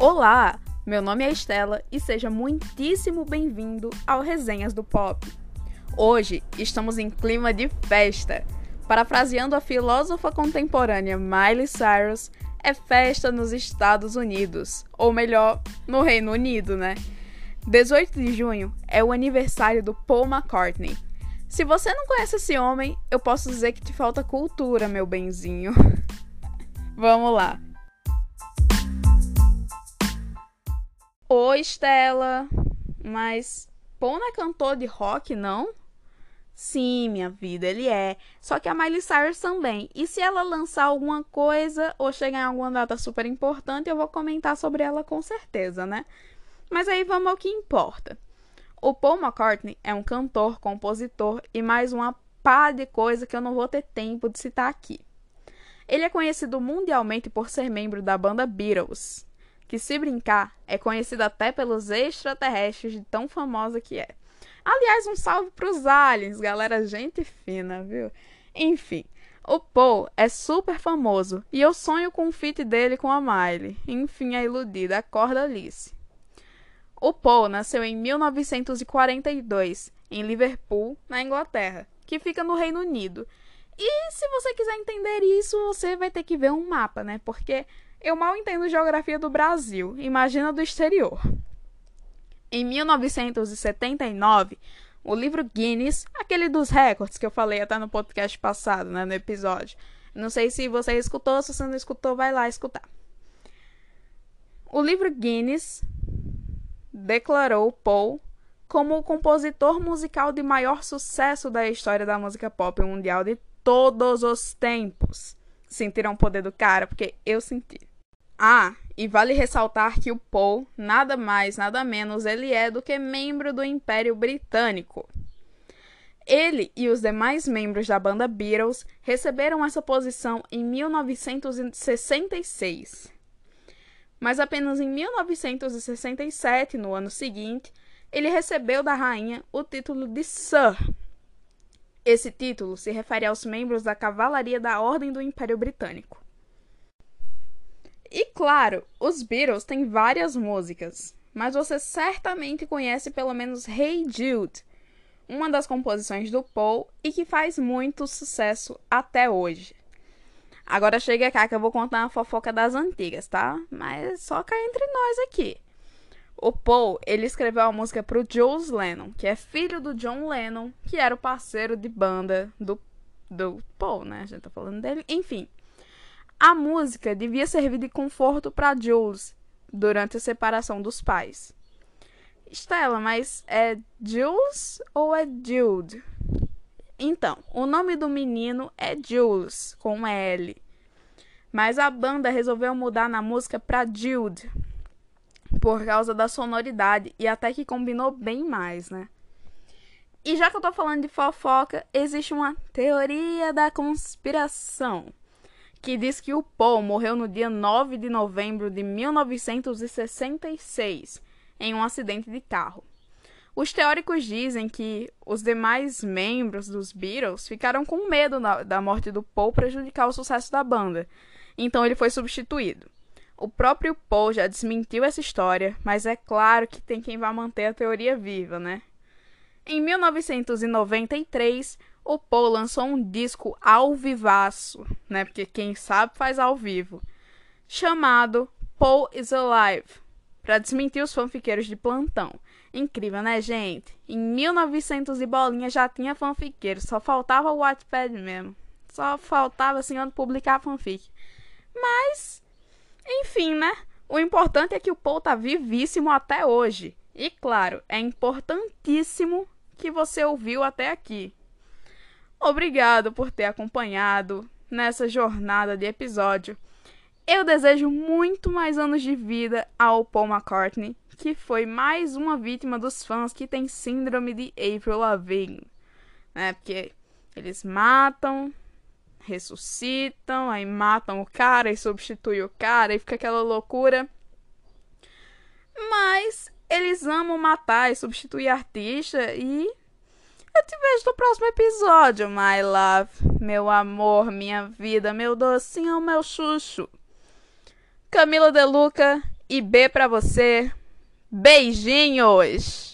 Olá, meu nome é Estela e seja muitíssimo bem-vindo ao Resenhas do Pop. Hoje estamos em clima de festa. Parafraseando a filósofa contemporânea Miley Cyrus, é festa nos Estados Unidos, ou melhor, no Reino Unido, né? 18 de junho é o aniversário do Paul McCartney. Se você não conhece esse homem, eu posso dizer que te falta cultura, meu benzinho. Vamos lá. Oi, Stella. Mas Paul não é cantor de rock, não? Sim, minha vida, ele é. Só que a Miley Cyrus também. E se ela lançar alguma coisa ou chegar em alguma data super importante, eu vou comentar sobre ela com certeza, né? Mas aí vamos ao que importa. O Paul McCartney é um cantor, compositor e mais uma pá de coisa que eu não vou ter tempo de citar aqui. Ele é conhecido mundialmente por ser membro da banda Beatles, que, se brincar, é conhecida até pelos extraterrestres de tão famosa que é. Aliás, um salve pros aliens, galera, gente fina, viu? Enfim, o Paul é super famoso e eu sonho com um feat dele com a Miley. Enfim, a iludida, acorda Alice. O Paul nasceu em 1942, em Liverpool, na Inglaterra, que fica no Reino Unido. E se você quiser entender isso, você vai ter que ver um mapa, né? Porque eu mal entendo geografia do Brasil, imagina do exterior. Em 1979, o livro Guinness, aquele dos recordes que eu falei até no podcast passado, né, no episódio. Não sei se você escutou, se você não escutou, vai lá escutar. O livro Guinness declarou Paul como o compositor musical de maior sucesso da história da música pop mundial de todos os tempos. Sentiram o poder do cara? Porque eu senti. Ah, e vale ressaltar que o Paul, nada mais, nada menos, ele é do que membro do Império Britânico. Ele e os demais membros da banda Beatles receberam essa posição em 1966. Mas apenas em 1967, no ano seguinte, ele recebeu da rainha o título de Sir. Esse título se refere aos membros da cavalaria da Ordem do Império Britânico. Claro, os Beatles têm várias músicas, mas você certamente conhece pelo menos Hey Jude, uma das composições do Paul e que faz muito sucesso até hoje. Agora chega cá que eu vou contar uma fofoca das antigas, tá? Mas só cá entre nós aqui. O Paul, ele escreveu a música pro Jules Lennon, que é filho do John Lennon, que era o parceiro de banda do, do Paul, né? A gente tá falando dele. Enfim, a música devia servir de conforto para Jules durante a separação dos pais. Estela, mas é Jules ou é Jude? Então, o nome do menino é Jules, com L. Mas a banda resolveu mudar na música para Jude, por causa da sonoridade e até que combinou bem mais, né? E já que eu tô falando de fofoca, existe uma teoria da conspiração que diz que o Paul morreu no dia 9 de novembro de 1966 em um acidente de carro. Os teóricos dizem que os demais membros dos Beatles ficaram com medo da morte do Paul prejudicar o sucesso da banda, então ele foi substituído. O próprio Paul já desmentiu essa história, mas é claro que tem quem vá manter a teoria viva, né? Em 1993, o Paul lançou um disco ao vivaço, né? Porque quem sabe faz ao vivo, chamado Paul is Alive, para desmentir os fanfiqueiros de plantão. Incrível, né, gente? Em 1900 e bolinha já tinha fanfiqueiro, só faltava o Wattpad mesmo. Só faltava assim onde publicar fanfic. Mas, enfim, né? O importante é que o Paul tá vivíssimo até hoje. E claro, é importantíssimo que você ouviu até aqui. Obrigado por ter acompanhado nessa jornada de episódio. Eu desejo muito mais anos de vida ao Paul McCartney, que foi mais uma vítima dos fãs que tem síndrome de April Lavigne, né? Porque eles matam, ressuscitam, aí matam o cara e substituem o cara e fica aquela loucura. Mas eles amam matar e substituir artista e te vejo no próximo episódio, my love. Meu amor, minha vida, meu docinho, meu chucho. Camila De Luca e B para você. Beijinhos!